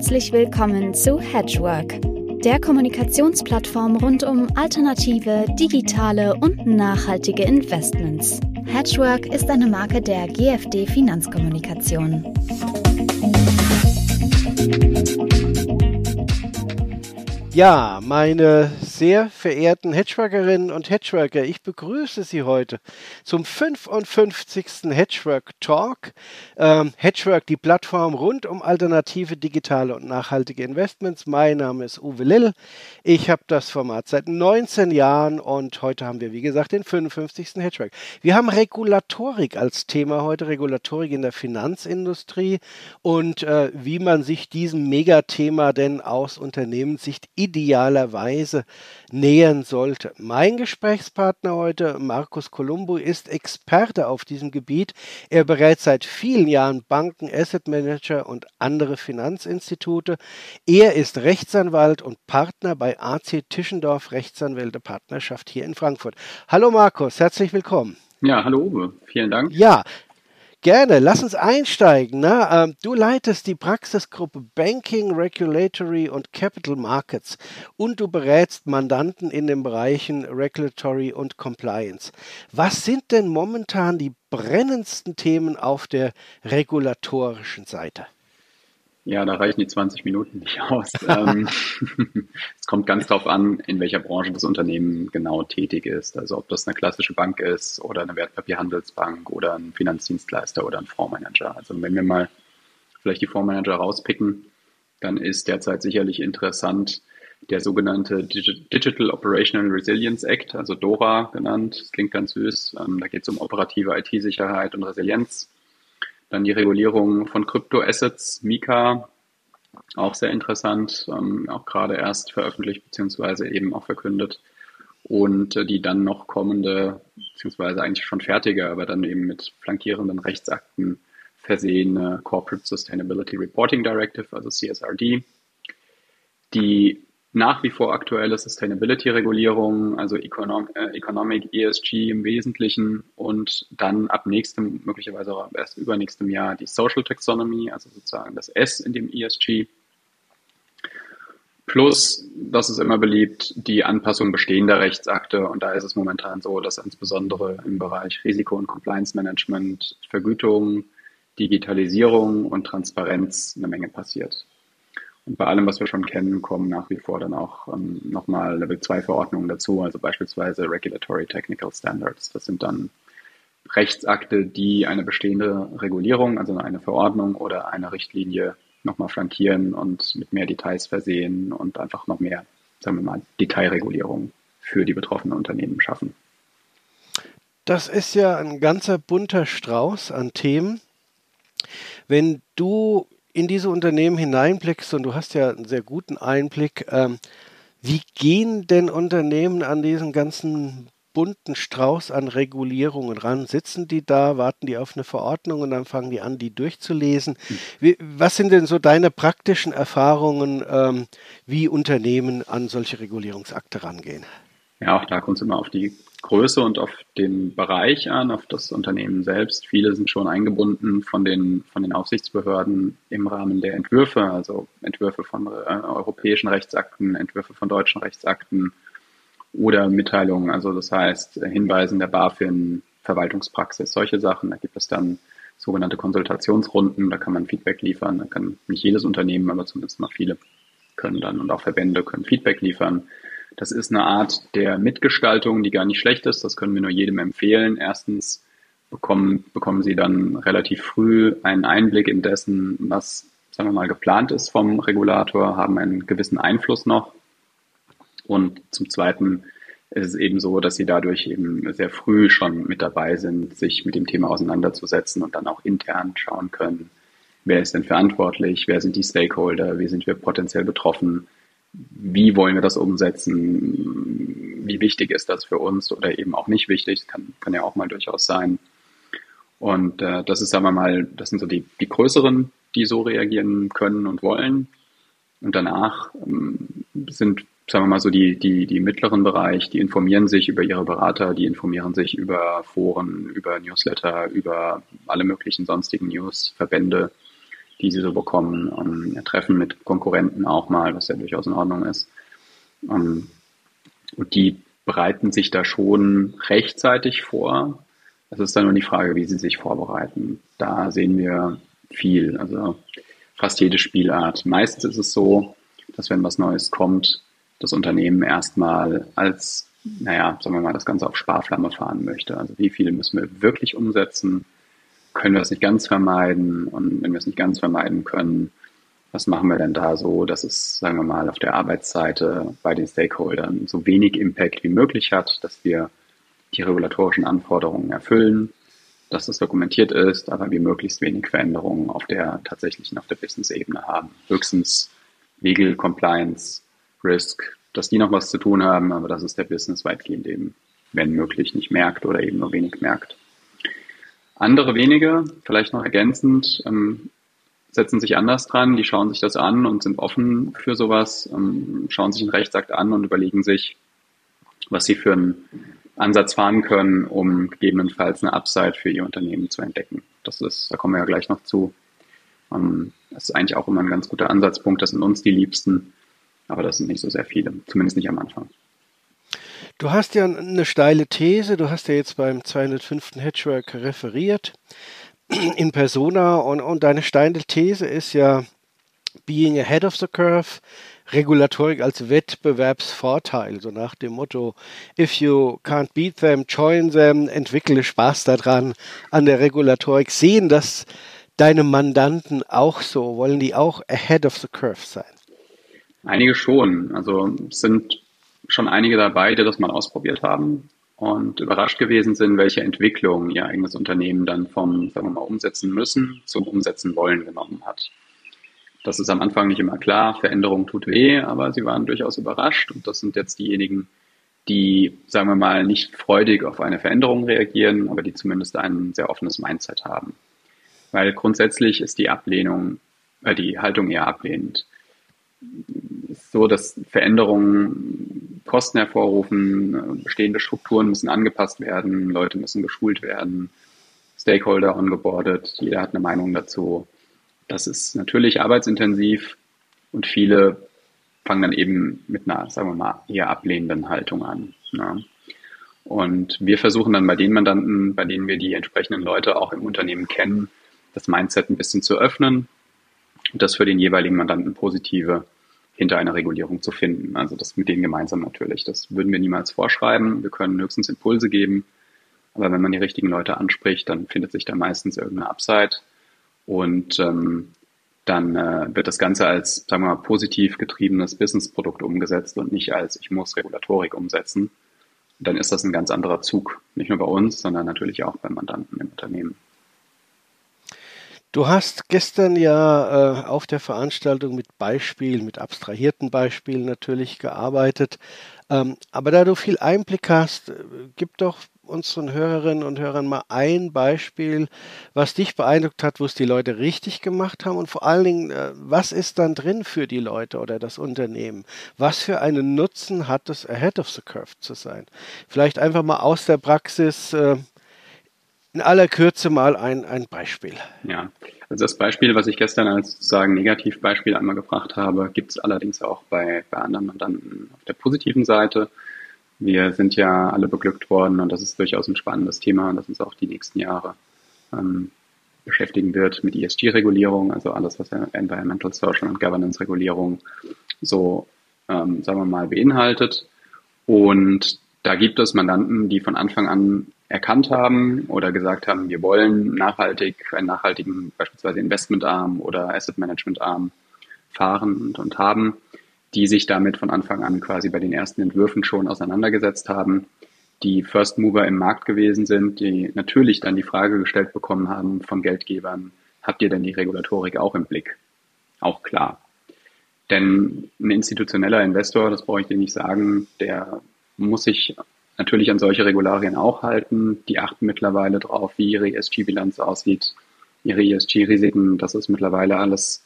Herzlich willkommen zu Hedgework, der Kommunikationsplattform rund um alternative, digitale und nachhaltige Investments. Hedgework ist eine Marke der GFD Finanzkommunikation. Ja, meine sehr verehrten Hedgeworkerinnen und Hedgeworker, ich begrüße Sie heute zum 55. Hedgework Talk. Ähm, Hedgework, die Plattform rund um alternative, digitale und nachhaltige Investments. Mein Name ist Uwe Lill. Ich habe das Format seit 19 Jahren und heute haben wir, wie gesagt, den 55. Hedgework. Wir haben Regulatorik als Thema heute, Regulatorik in der Finanzindustrie und äh, wie man sich diesem Megathema denn aus Unternehmenssicht idealerweise nähern sollte. Mein Gesprächspartner heute, Markus Columbo, ist Experte auf diesem Gebiet. Er berät seit vielen Jahren Banken, Asset Manager und andere Finanzinstitute. Er ist Rechtsanwalt und Partner bei AC Tischendorf Rechtsanwälte Partnerschaft hier in Frankfurt. Hallo Markus, herzlich willkommen. Ja, hallo Uwe, vielen Dank. Ja, Gerne, lass uns einsteigen. Ne? Ähm, du leitest die Praxisgruppe Banking, Regulatory und Capital Markets und du berätst Mandanten in den Bereichen Regulatory und Compliance. Was sind denn momentan die brennendsten Themen auf der regulatorischen Seite? Ja, da reichen die 20 Minuten nicht aus. Ähm, es kommt ganz darauf an, in welcher Branche das Unternehmen genau tätig ist. Also ob das eine klassische Bank ist oder eine Wertpapierhandelsbank oder ein Finanzdienstleister oder ein Fondsmanager. Also wenn wir mal vielleicht die Fondsmanager rauspicken, dann ist derzeit sicherlich interessant der sogenannte Digital Operational Resilience Act, also DORA genannt. Das klingt ganz süß. Ähm, da geht es um operative IT-Sicherheit und Resilienz. Dann die Regulierung von Kryptoassets, Mika, auch sehr interessant, ähm, auch gerade erst veröffentlicht beziehungsweise eben auch verkündet. Und äh, die dann noch kommende, beziehungsweise eigentlich schon fertige, aber dann eben mit flankierenden Rechtsakten versehene Corporate Sustainability Reporting Directive, also CSRD. Die nach wie vor aktuelle Sustainability-Regulierung, also äh, Economic ESG im Wesentlichen und dann ab nächstem, möglicherweise auch erst übernächstem Jahr die Social Taxonomy, also sozusagen das S in dem ESG. Plus, das ist immer beliebt, die Anpassung bestehender Rechtsakte. Und da ist es momentan so, dass insbesondere im Bereich Risiko- und Compliance-Management, Vergütung, Digitalisierung und Transparenz eine Menge passiert. Bei allem, was wir schon kennen, kommen nach wie vor dann auch ähm, nochmal Level 2 Verordnungen dazu, also beispielsweise Regulatory Technical Standards. Das sind dann Rechtsakte, die eine bestehende Regulierung, also eine Verordnung oder eine Richtlinie nochmal flankieren und mit mehr Details versehen und einfach noch mehr, sagen wir mal, Detailregulierung für die betroffenen Unternehmen schaffen. Das ist ja ein ganzer bunter Strauß an Themen. Wenn du in diese Unternehmen hineinblickst, und du hast ja einen sehr guten Einblick, ähm, wie gehen denn Unternehmen an diesen ganzen bunten Strauß an Regulierungen ran? Sitzen die da, warten die auf eine Verordnung und dann fangen die an, die durchzulesen? Hm. Wie, was sind denn so deine praktischen Erfahrungen, ähm, wie Unternehmen an solche Regulierungsakte rangehen? Ja, auch da kommt es immer auf die Größe und auf den Bereich an, auf das Unternehmen selbst. Viele sind schon eingebunden von den, von den Aufsichtsbehörden im Rahmen der Entwürfe, also Entwürfe von äh, europäischen Rechtsakten, Entwürfe von deutschen Rechtsakten oder Mitteilungen, also das heißt Hinweisen der BaFin, Verwaltungspraxis, solche Sachen. Da gibt es dann sogenannte Konsultationsrunden, da kann man Feedback liefern, da kann nicht jedes Unternehmen, aber zumindest mal viele können dann und auch Verbände können Feedback liefern das ist eine Art der Mitgestaltung, die gar nicht schlecht ist. Das können wir nur jedem empfehlen. Erstens bekommen, bekommen Sie dann relativ früh einen Einblick in dessen, was, sagen wir mal, geplant ist vom Regulator, haben einen gewissen Einfluss noch. Und zum Zweiten ist es eben so, dass Sie dadurch eben sehr früh schon mit dabei sind, sich mit dem Thema auseinanderzusetzen und dann auch intern schauen können, wer ist denn verantwortlich, wer sind die Stakeholder, wie sind wir potenziell betroffen, wie wollen wir das umsetzen, wie wichtig ist das für uns oder eben auch nicht wichtig, kann, kann ja auch mal durchaus sein. Und äh, das ist, sagen wir mal, das sind so die, die größeren, die so reagieren können und wollen. Und danach ähm, sind, sagen wir mal so, die, die, die mittleren Bereich, die informieren sich über ihre Berater, die informieren sich über Foren, über Newsletter, über alle möglichen sonstigen News, Verbände, die sie so bekommen. Ja, Treffen mit Konkurrenten auch mal, was ja durchaus in Ordnung ist. Um, und die bereiten sich da schon rechtzeitig vor. Es ist dann nur die Frage, wie sie sich vorbereiten. Da sehen wir viel, also fast jede Spielart. Meistens ist es so, dass wenn was Neues kommt, das Unternehmen erstmal als, naja, sagen wir mal, das Ganze auf Sparflamme fahren möchte. Also wie viele müssen wir wirklich umsetzen? Können wir es nicht ganz vermeiden? Und wenn wir es nicht ganz vermeiden können, was machen wir denn da so, dass es, sagen wir mal, auf der Arbeitsseite bei den Stakeholdern so wenig Impact wie möglich hat, dass wir die regulatorischen Anforderungen erfüllen, dass es dokumentiert ist, aber wir möglichst wenig Veränderungen auf der tatsächlichen, auf der Business-Ebene haben. Höchstens Legal Compliance, Risk, dass die noch was zu tun haben, aber dass es der Business weitgehend eben, wenn möglich, nicht merkt oder eben nur wenig merkt. Andere wenige, vielleicht noch ergänzend, ähm, setzen sich anders dran, die schauen sich das an und sind offen für sowas, ähm, schauen sich einen Rechtsakt an und überlegen sich, was sie für einen Ansatz fahren können, um gegebenenfalls eine Upside für ihr Unternehmen zu entdecken. Das ist, da kommen wir ja gleich noch zu. Ähm, das ist eigentlich auch immer ein ganz guter Ansatzpunkt. Das sind uns die Liebsten, aber das sind nicht so sehr viele, zumindest nicht am Anfang. Du hast ja eine steile These, du hast ja jetzt beim 205. Hedgework referiert in Persona und, und deine steile These ist ja being ahead of the curve, Regulatorik als Wettbewerbsvorteil, so nach dem Motto, if you can't beat them, join them, entwickle Spaß daran an der Regulatorik. Sehen das deine Mandanten auch so? Wollen die auch ahead of the curve sein? Einige schon. Also sind schon einige dabei, die das mal ausprobiert haben und überrascht gewesen sind, welche Entwicklung ihr eigenes Unternehmen dann vom, sagen wir mal, umsetzen müssen zum Umsetzen wollen genommen hat. Das ist am Anfang nicht immer klar. Veränderung tut weh, aber sie waren durchaus überrascht. Und das sind jetzt diejenigen, die, sagen wir mal, nicht freudig auf eine Veränderung reagieren, aber die zumindest ein sehr offenes Mindset haben. Weil grundsätzlich ist die Ablehnung, äh, die Haltung eher ablehnend. So, dass Veränderungen Kosten hervorrufen, bestehende Strukturen müssen angepasst werden, Leute müssen geschult werden, Stakeholder ongeboardet, jeder hat eine Meinung dazu. Das ist natürlich arbeitsintensiv und viele fangen dann eben mit einer, sagen wir mal, eher ablehnenden Haltung an. Ne? Und wir versuchen dann bei den Mandanten, bei denen wir die entsprechenden Leute auch im Unternehmen kennen, das Mindset ein bisschen zu öffnen und das für den jeweiligen Mandanten positive hinter einer Regulierung zu finden. Also das mit denen gemeinsam natürlich. Das würden wir niemals vorschreiben. Wir können höchstens Impulse geben. Aber wenn man die richtigen Leute anspricht, dann findet sich da meistens irgendeine Upside. Und ähm, dann äh, wird das Ganze als, sagen wir mal, positiv getriebenes Businessprodukt umgesetzt und nicht als ich muss Regulatorik umsetzen. Dann ist das ein ganz anderer Zug. Nicht nur bei uns, sondern natürlich auch beim Mandanten im Unternehmen. Du hast gestern ja äh, auf der Veranstaltung mit Beispielen, mit abstrahierten Beispielen natürlich gearbeitet. Ähm, aber da du viel Einblick hast, äh, gib doch unseren Hörerinnen und Hörern mal ein Beispiel, was dich beeindruckt hat, wo es die Leute richtig gemacht haben und vor allen Dingen, äh, was ist dann drin für die Leute oder das Unternehmen? Was für einen Nutzen hat es, ahead of the curve zu sein? Vielleicht einfach mal aus der Praxis äh, in aller Kürze mal ein, ein Beispiel. Ja, also das Beispiel, was ich gestern als sozusagen Negativbeispiel einmal gebracht habe, gibt es allerdings auch bei, bei anderen Mandanten auf der positiven Seite. Wir sind ja alle beglückt worden und das ist durchaus ein spannendes Thema, das uns auch die nächsten Jahre ähm, beschäftigen wird mit ESG-Regulierung, also alles, was Environmental, Social und Governance-Regulierung so, ähm, sagen wir mal, beinhaltet. Und da gibt es Mandanten, die von Anfang an erkannt haben oder gesagt haben, wir wollen nachhaltig, einen nachhaltigen beispielsweise Investmentarm oder Asset Management Arm fahren und, und haben die sich damit von Anfang an quasi bei den ersten Entwürfen schon auseinandergesetzt haben, die First Mover im Markt gewesen sind, die natürlich dann die Frage gestellt bekommen haben von Geldgebern, habt ihr denn die Regulatorik auch im Blick? Auch klar. Denn ein institutioneller Investor, das brauche ich dir nicht sagen, der muss sich natürlich an solche Regularien auch halten. Die achten mittlerweile drauf, wie ihre ESG-Bilanz aussieht, ihre ESG-Risiken. Das ist mittlerweile alles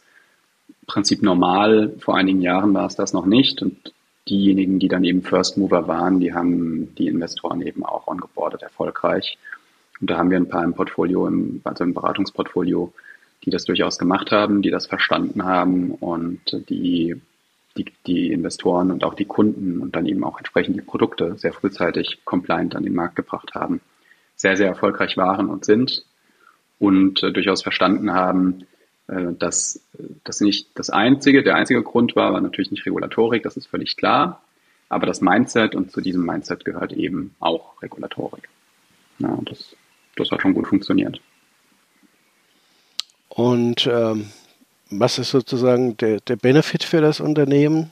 Prinzip normal. Vor einigen Jahren war es das noch nicht. Und diejenigen, die dann eben First Mover waren, die haben die Investoren eben auch ongeboardet erfolgreich. Und da haben wir ein paar im Portfolio, im, also im Beratungsportfolio, die das durchaus gemacht haben, die das verstanden haben und die, die, die Investoren und auch die Kunden und dann eben auch entsprechend die Produkte sehr frühzeitig compliant an den Markt gebracht haben, sehr, sehr erfolgreich waren und sind und äh, durchaus verstanden haben, äh, dass das nicht das einzige, der einzige Grund war, war natürlich nicht Regulatorik, das ist völlig klar, aber das Mindset und zu diesem Mindset gehört eben auch Regulatorik. Ja, das, das hat schon gut funktioniert. Und ähm, was ist sozusagen der, der Benefit für das Unternehmen?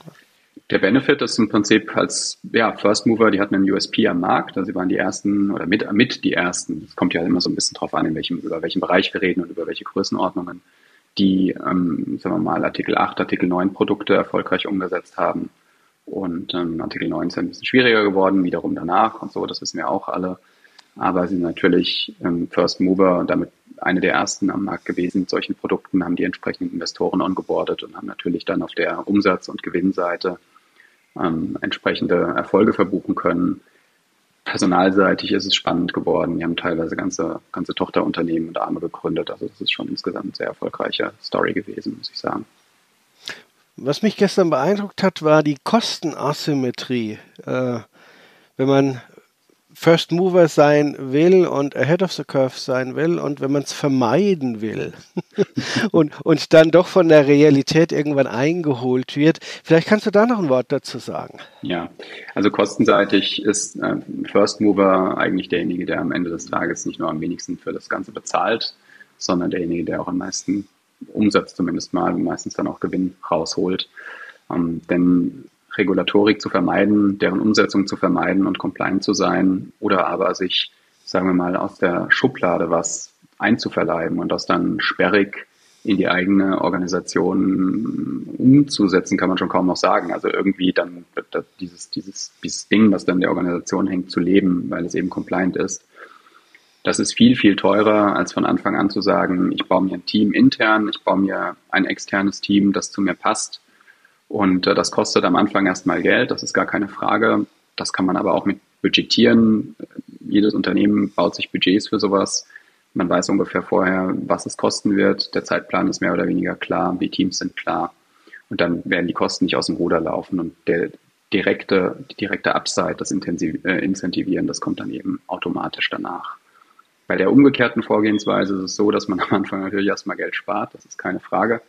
Der Benefit ist im Prinzip als ja, First Mover, die hatten einen USP am Markt, also sie waren die ersten oder mit, mit die ersten. Es kommt ja immer so ein bisschen drauf an, in welchem, über welchen Bereich wir reden und über welche Größenordnungen, die, ähm, sagen wir mal, Artikel 8, Artikel 9 Produkte erfolgreich umgesetzt haben. Und ähm, Artikel 9 ist ein bisschen schwieriger geworden, wiederum danach und so, das wissen wir auch alle. Aber sind natürlich ähm, First Mover und damit eine der ersten am Markt gewesen mit solchen Produkten, haben die entsprechenden Investoren ongeboardet und haben natürlich dann auf der Umsatz- und Gewinnseite ähm, entsprechende Erfolge verbuchen können. Personalseitig ist es spannend geworden. Die haben teilweise ganze, ganze Tochterunternehmen und Arme gegründet. Also das ist schon insgesamt eine sehr erfolgreiche Story gewesen, muss ich sagen. Was mich gestern beeindruckt hat, war die Kostenasymmetrie. Äh, wenn man First Mover sein will und ahead of the curve sein will und wenn man es vermeiden will und, und dann doch von der Realität irgendwann eingeholt wird. Vielleicht kannst du da noch ein Wort dazu sagen. Ja, also kostenseitig ist äh, First Mover eigentlich derjenige, der am Ende des Tages nicht nur am wenigsten für das Ganze bezahlt, sondern derjenige, der auch am meisten Umsatz zumindest mal und meistens dann auch Gewinn rausholt. Ähm, denn Regulatorik zu vermeiden, deren Umsetzung zu vermeiden und compliant zu sein oder aber sich, sagen wir mal, aus der Schublade was einzuverleiben und das dann sperrig in die eigene Organisation umzusetzen, kann man schon kaum noch sagen. Also irgendwie dann dieses, dieses, dieses Ding, was dann der Organisation hängt, zu leben, weil es eben compliant ist. Das ist viel, viel teurer, als von Anfang an zu sagen, ich baue mir ein Team intern, ich baue mir ein externes Team, das zu mir passt und äh, das kostet am Anfang erstmal Geld, das ist gar keine Frage. Das kann man aber auch mit budgetieren. Jedes Unternehmen baut sich Budgets für sowas. Man weiß ungefähr vorher, was es kosten wird. Der Zeitplan ist mehr oder weniger klar, die Teams sind klar. Und dann werden die Kosten nicht aus dem Ruder laufen und der direkte, die direkte Upside, das Intensiv äh, Incentivieren, das kommt dann eben automatisch danach. Bei der umgekehrten Vorgehensweise ist es so, dass man am Anfang natürlich erstmal Geld spart, das ist keine Frage.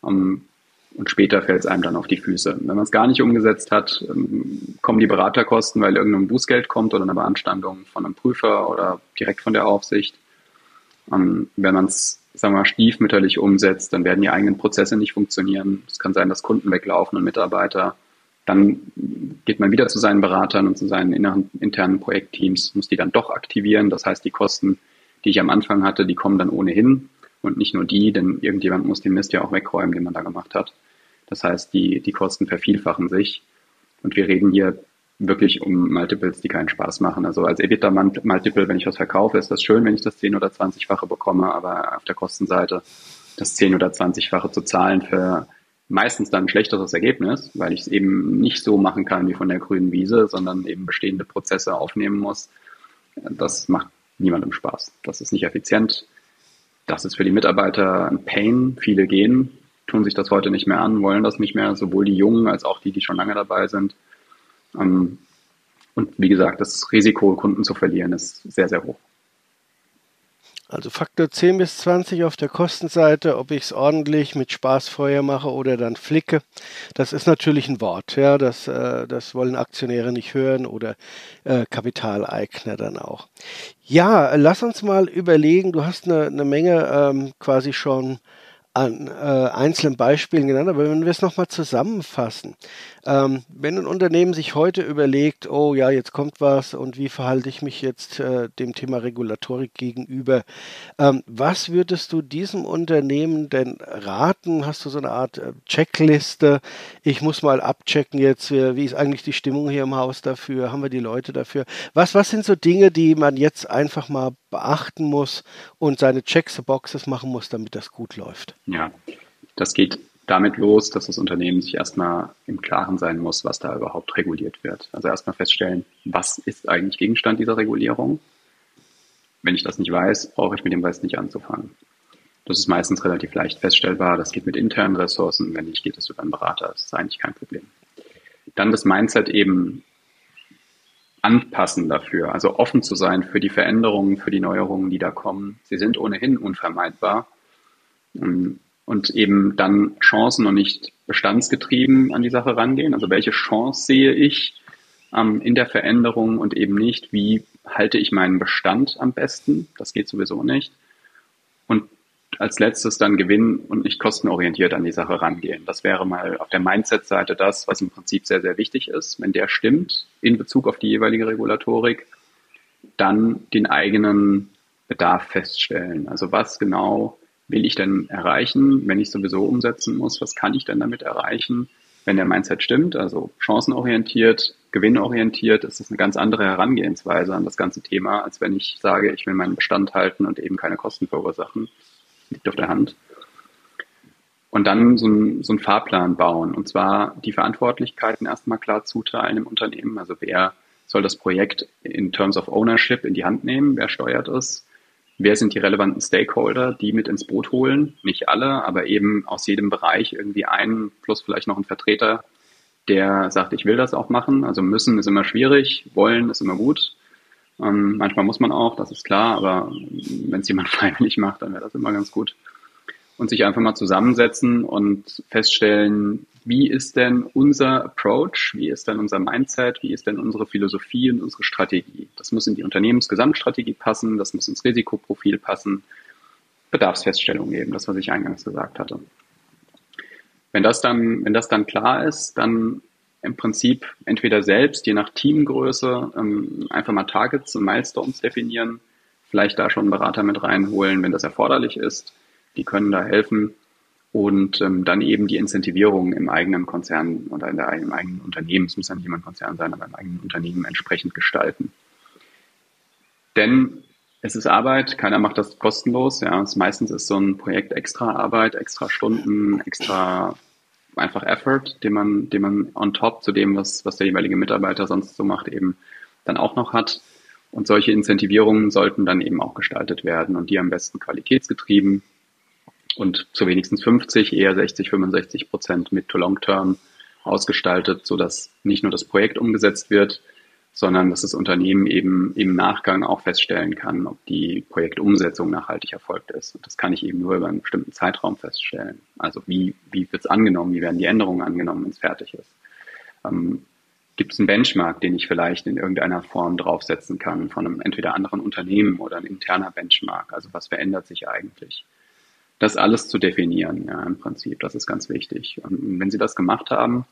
Um, ähm, und später fällt es einem dann auf die Füße. Wenn man es gar nicht umgesetzt hat, ähm, kommen die Beraterkosten, weil irgendein Bußgeld kommt oder eine Beanstandung von einem Prüfer oder direkt von der Aufsicht. Ähm, wenn man es, sagen wir mal, stiefmütterlich umsetzt, dann werden die eigenen Prozesse nicht funktionieren. Es kann sein, dass Kunden weglaufen und Mitarbeiter. Dann geht man wieder zu seinen Beratern und zu seinen inneren, internen Projektteams, muss die dann doch aktivieren. Das heißt, die Kosten, die ich am Anfang hatte, die kommen dann ohnehin und nicht nur die, denn irgendjemand muss den Mist ja auch wegräumen, den man da gemacht hat. Das heißt, die, die Kosten vervielfachen sich. Und wir reden hier wirklich um Multiples, die keinen Spaß machen. Also als EBITDA-Multiple, wenn ich was verkaufe, ist das schön, wenn ich das 10- oder 20-fache bekomme, aber auf der Kostenseite das 10- oder 20-fache zu zahlen für meistens dann ein schlechteres Ergebnis, weil ich es eben nicht so machen kann wie von der grünen Wiese, sondern eben bestehende Prozesse aufnehmen muss. Das macht niemandem Spaß. Das ist nicht effizient. Das ist für die Mitarbeiter ein Pain. Viele gehen, tun sich das heute nicht mehr an, wollen das nicht mehr, sowohl die Jungen als auch die, die schon lange dabei sind. Ähm, und wie gesagt, das Risiko, Kunden zu verlieren, ist sehr, sehr hoch. Also Faktor 10 bis 20 auf der Kostenseite, ob ich es ordentlich mit Spaßfeuer mache oder dann flicke, das ist natürlich ein Wort. Ja, das, äh, das wollen Aktionäre nicht hören oder äh, Kapitaleigner dann auch. Ja, lass uns mal überlegen, du hast eine, eine Menge ähm, quasi schon an äh, einzelnen Beispielen genannt, aber wenn wir es nochmal zusammenfassen, ähm, wenn ein Unternehmen sich heute überlegt, oh ja, jetzt kommt was und wie verhalte ich mich jetzt äh, dem Thema Regulatorik gegenüber, ähm, was würdest du diesem Unternehmen denn raten? Hast du so eine Art äh, Checkliste? Ich muss mal abchecken jetzt, äh, wie ist eigentlich die Stimmung hier im Haus dafür? Haben wir die Leute dafür? Was, was sind so Dinge, die man jetzt einfach mal beachten muss und seine Checks, Boxes machen muss, damit das gut läuft? Ja, das geht damit los, dass das Unternehmen sich erstmal im Klaren sein muss, was da überhaupt reguliert wird. Also erstmal feststellen, was ist eigentlich Gegenstand dieser Regulierung. Wenn ich das nicht weiß, brauche ich mit dem Weiß nicht anzufangen. Das ist meistens relativ leicht feststellbar. Das geht mit internen Ressourcen. Wenn nicht, geht es über einen Berater. Das ist eigentlich kein Problem. Dann das Mindset eben anpassen dafür, also offen zu sein für die Veränderungen, für die Neuerungen, die da kommen. Sie sind ohnehin unvermeidbar. Ähm, und eben dann Chancen und nicht bestandsgetrieben an die Sache rangehen. Also welche Chance sehe ich ähm, in der Veränderung und eben nicht, wie halte ich meinen Bestand am besten? Das geht sowieso nicht. Und als letztes dann Gewinn und nicht kostenorientiert an die Sache rangehen. Das wäre mal auf der Mindset-Seite das, was im Prinzip sehr, sehr wichtig ist. Wenn der stimmt in Bezug auf die jeweilige Regulatorik, dann den eigenen Bedarf feststellen. Also was genau will ich denn erreichen, wenn ich sowieso umsetzen muss? Was kann ich denn damit erreichen? Wenn der Mindset stimmt, also chancenorientiert, gewinnorientiert, ist das eine ganz andere Herangehensweise an das ganze Thema, als wenn ich sage, ich will meinen Bestand halten und eben keine Kosten verursachen liegt auf der Hand. Und dann so ein, so Fahrplan bauen. Und zwar die Verantwortlichkeiten erstmal klar zuteilen im Unternehmen. Also wer soll das Projekt in Terms of Ownership in die Hand nehmen? Wer steuert es? Wer sind die relevanten Stakeholder, die mit ins Boot holen? Nicht alle, aber eben aus jedem Bereich irgendwie einen plus vielleicht noch ein Vertreter, der sagt, ich will das auch machen. Also müssen ist immer schwierig, wollen ist immer gut. Ähm, manchmal muss man auch, das ist klar, aber wenn es jemand freiwillig macht, dann wäre das immer ganz gut. Und sich einfach mal zusammensetzen und feststellen, wie ist denn unser Approach, wie ist denn unser Mindset, wie ist denn unsere Philosophie und unsere Strategie. Das muss in die Unternehmensgesamtstrategie passen, das muss ins Risikoprofil passen, Bedarfsfeststellung geben, das, was ich eingangs gesagt hatte. Wenn das dann, wenn das dann klar ist, dann im Prinzip entweder selbst, je nach Teamgröße, ähm, einfach mal Targets und Milestones definieren, vielleicht da schon einen Berater mit reinholen, wenn das erforderlich ist. Die können da helfen und ähm, dann eben die Incentivierung im eigenen Konzern oder in der, im eigenen Unternehmen, es muss ja nicht immer ein Konzern sein, aber im eigenen Unternehmen entsprechend gestalten. Denn es ist Arbeit, keiner macht das kostenlos. Ja, es meistens ist so ein Projekt extra Arbeit, extra Stunden, extra einfach Effort, den man, den man on top zu dem, was, was der jeweilige Mitarbeiter sonst so macht, eben dann auch noch hat. Und solche Incentivierungen sollten dann eben auch gestaltet werden und die am besten qualitätsgetrieben und zu wenigstens 50, eher 60, 65 Prozent mid to long term ausgestaltet, so dass nicht nur das Projekt umgesetzt wird, sondern dass das Unternehmen eben im Nachgang auch feststellen kann, ob die Projektumsetzung nachhaltig erfolgt ist. Und das kann ich eben nur über einen bestimmten Zeitraum feststellen. Also wie, wie wird es angenommen, wie werden die Änderungen angenommen, wenn es fertig ist. Ähm, Gibt es einen Benchmark, den ich vielleicht in irgendeiner Form draufsetzen kann von einem entweder anderen Unternehmen oder ein interner Benchmark? Also was verändert sich eigentlich? Das alles zu definieren, ja, im Prinzip, das ist ganz wichtig. Und wenn Sie das gemacht haben,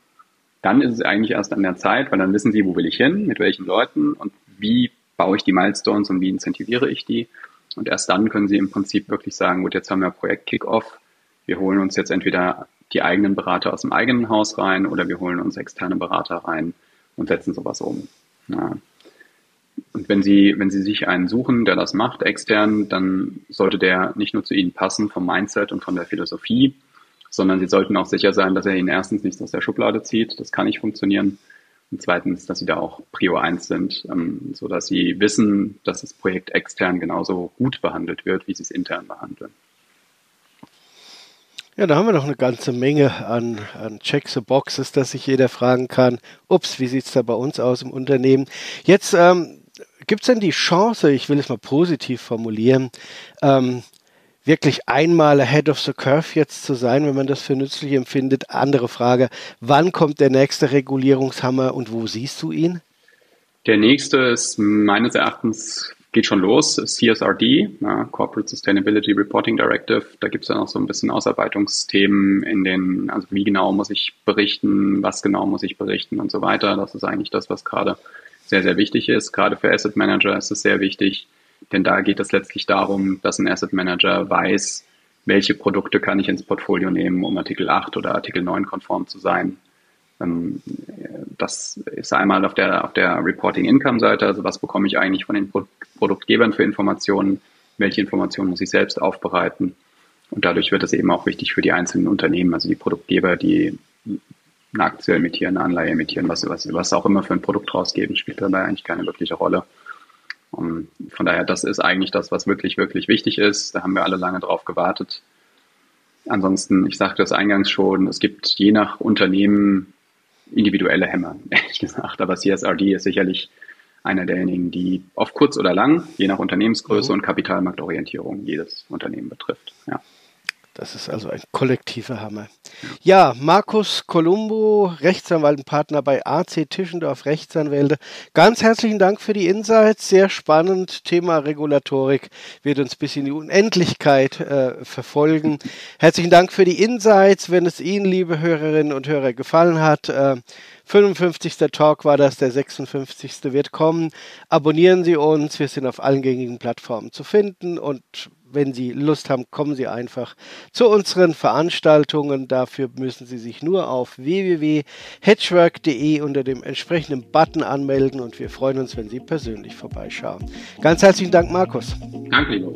dann ist es eigentlich erst an der Zeit, weil dann wissen sie, wo will ich hin, mit welchen Leuten und wie baue ich die Milestones und wie incentiviere ich die. Und erst dann können sie im Prinzip wirklich sagen, gut, jetzt haben wir Projekt Kickoff. Wir holen uns jetzt entweder die eigenen Berater aus dem eigenen Haus rein oder wir holen uns externe Berater rein und setzen sowas um. Ja. Und wenn Sie, wenn Sie sich einen suchen, der das macht, extern, dann sollte der nicht nur zu Ihnen passen vom Mindset und von der Philosophie, sondern sie sollten auch sicher sein, dass er ihnen erstens nichts aus der Schublade zieht. Das kann nicht funktionieren. Und zweitens, dass sie da auch Prio 1 sind, ähm, so dass sie wissen, dass das Projekt extern genauso gut behandelt wird, wie sie es intern behandeln. Ja, da haben wir noch eine ganze Menge an, an Check the Boxes, dass sich jeder fragen kann, ups, wie sieht es da bei uns aus im Unternehmen? Jetzt ähm, gibt es denn die Chance, ich will es mal positiv formulieren, ähm, wirklich einmal ahead of the curve jetzt zu sein, wenn man das für nützlich empfindet. Andere Frage, wann kommt der nächste Regulierungshammer und wo siehst du ihn? Der nächste ist meines Erachtens geht schon los, CSRD, ja, Corporate Sustainability Reporting Directive. Da gibt es dann auch so ein bisschen Ausarbeitungsthemen in den, also wie genau muss ich berichten, was genau muss ich berichten und so weiter. Das ist eigentlich das, was gerade sehr, sehr wichtig ist. Gerade für Asset Manager ist es sehr wichtig, denn da geht es letztlich darum, dass ein Asset Manager weiß, welche Produkte kann ich ins Portfolio nehmen, um Artikel 8 oder Artikel 9 konform zu sein. Ähm, das ist einmal auf der, auf der Reporting Income Seite, also was bekomme ich eigentlich von den Produktgebern für Informationen, welche Informationen muss ich selbst aufbereiten. Und dadurch wird es eben auch wichtig für die einzelnen Unternehmen, also die Produktgeber, die eine Aktie emittieren, eine Anleihe emittieren, was, was, was auch immer für ein Produkt rausgeben, spielt dabei eigentlich keine wirkliche Rolle. Und von daher, das ist eigentlich das, was wirklich, wirklich wichtig ist. Da haben wir alle lange drauf gewartet. ansonsten, ich sagte das eingangs schon, es gibt je nach Unternehmen individuelle Hämmer, ehrlich gesagt. Aber CSRD ist sicherlich einer derjenigen, die auf kurz oder lang, je nach Unternehmensgröße mhm. und Kapitalmarktorientierung jedes Unternehmen betrifft. Ja. Das ist also ein kollektiver Hammer. Ja, Markus Columbo, Rechtsanwalt bei AC Tischendorf Rechtsanwälte. Ganz herzlichen Dank für die Insights. Sehr spannend. Thema Regulatorik wird uns bis in die Unendlichkeit äh, verfolgen. Herzlichen Dank für die Insights. Wenn es Ihnen, liebe Hörerinnen und Hörer, gefallen hat, äh, 55. Talk war das, der 56. wird kommen. Abonnieren Sie uns, wir sind auf allen gängigen Plattformen zu finden und wenn Sie Lust haben, kommen Sie einfach zu unseren Veranstaltungen. Dafür müssen Sie sich nur auf www.hedgework.de unter dem entsprechenden Button anmelden und wir freuen uns, wenn Sie persönlich vorbeischauen. Ganz herzlichen Dank, Markus. Danke, lieber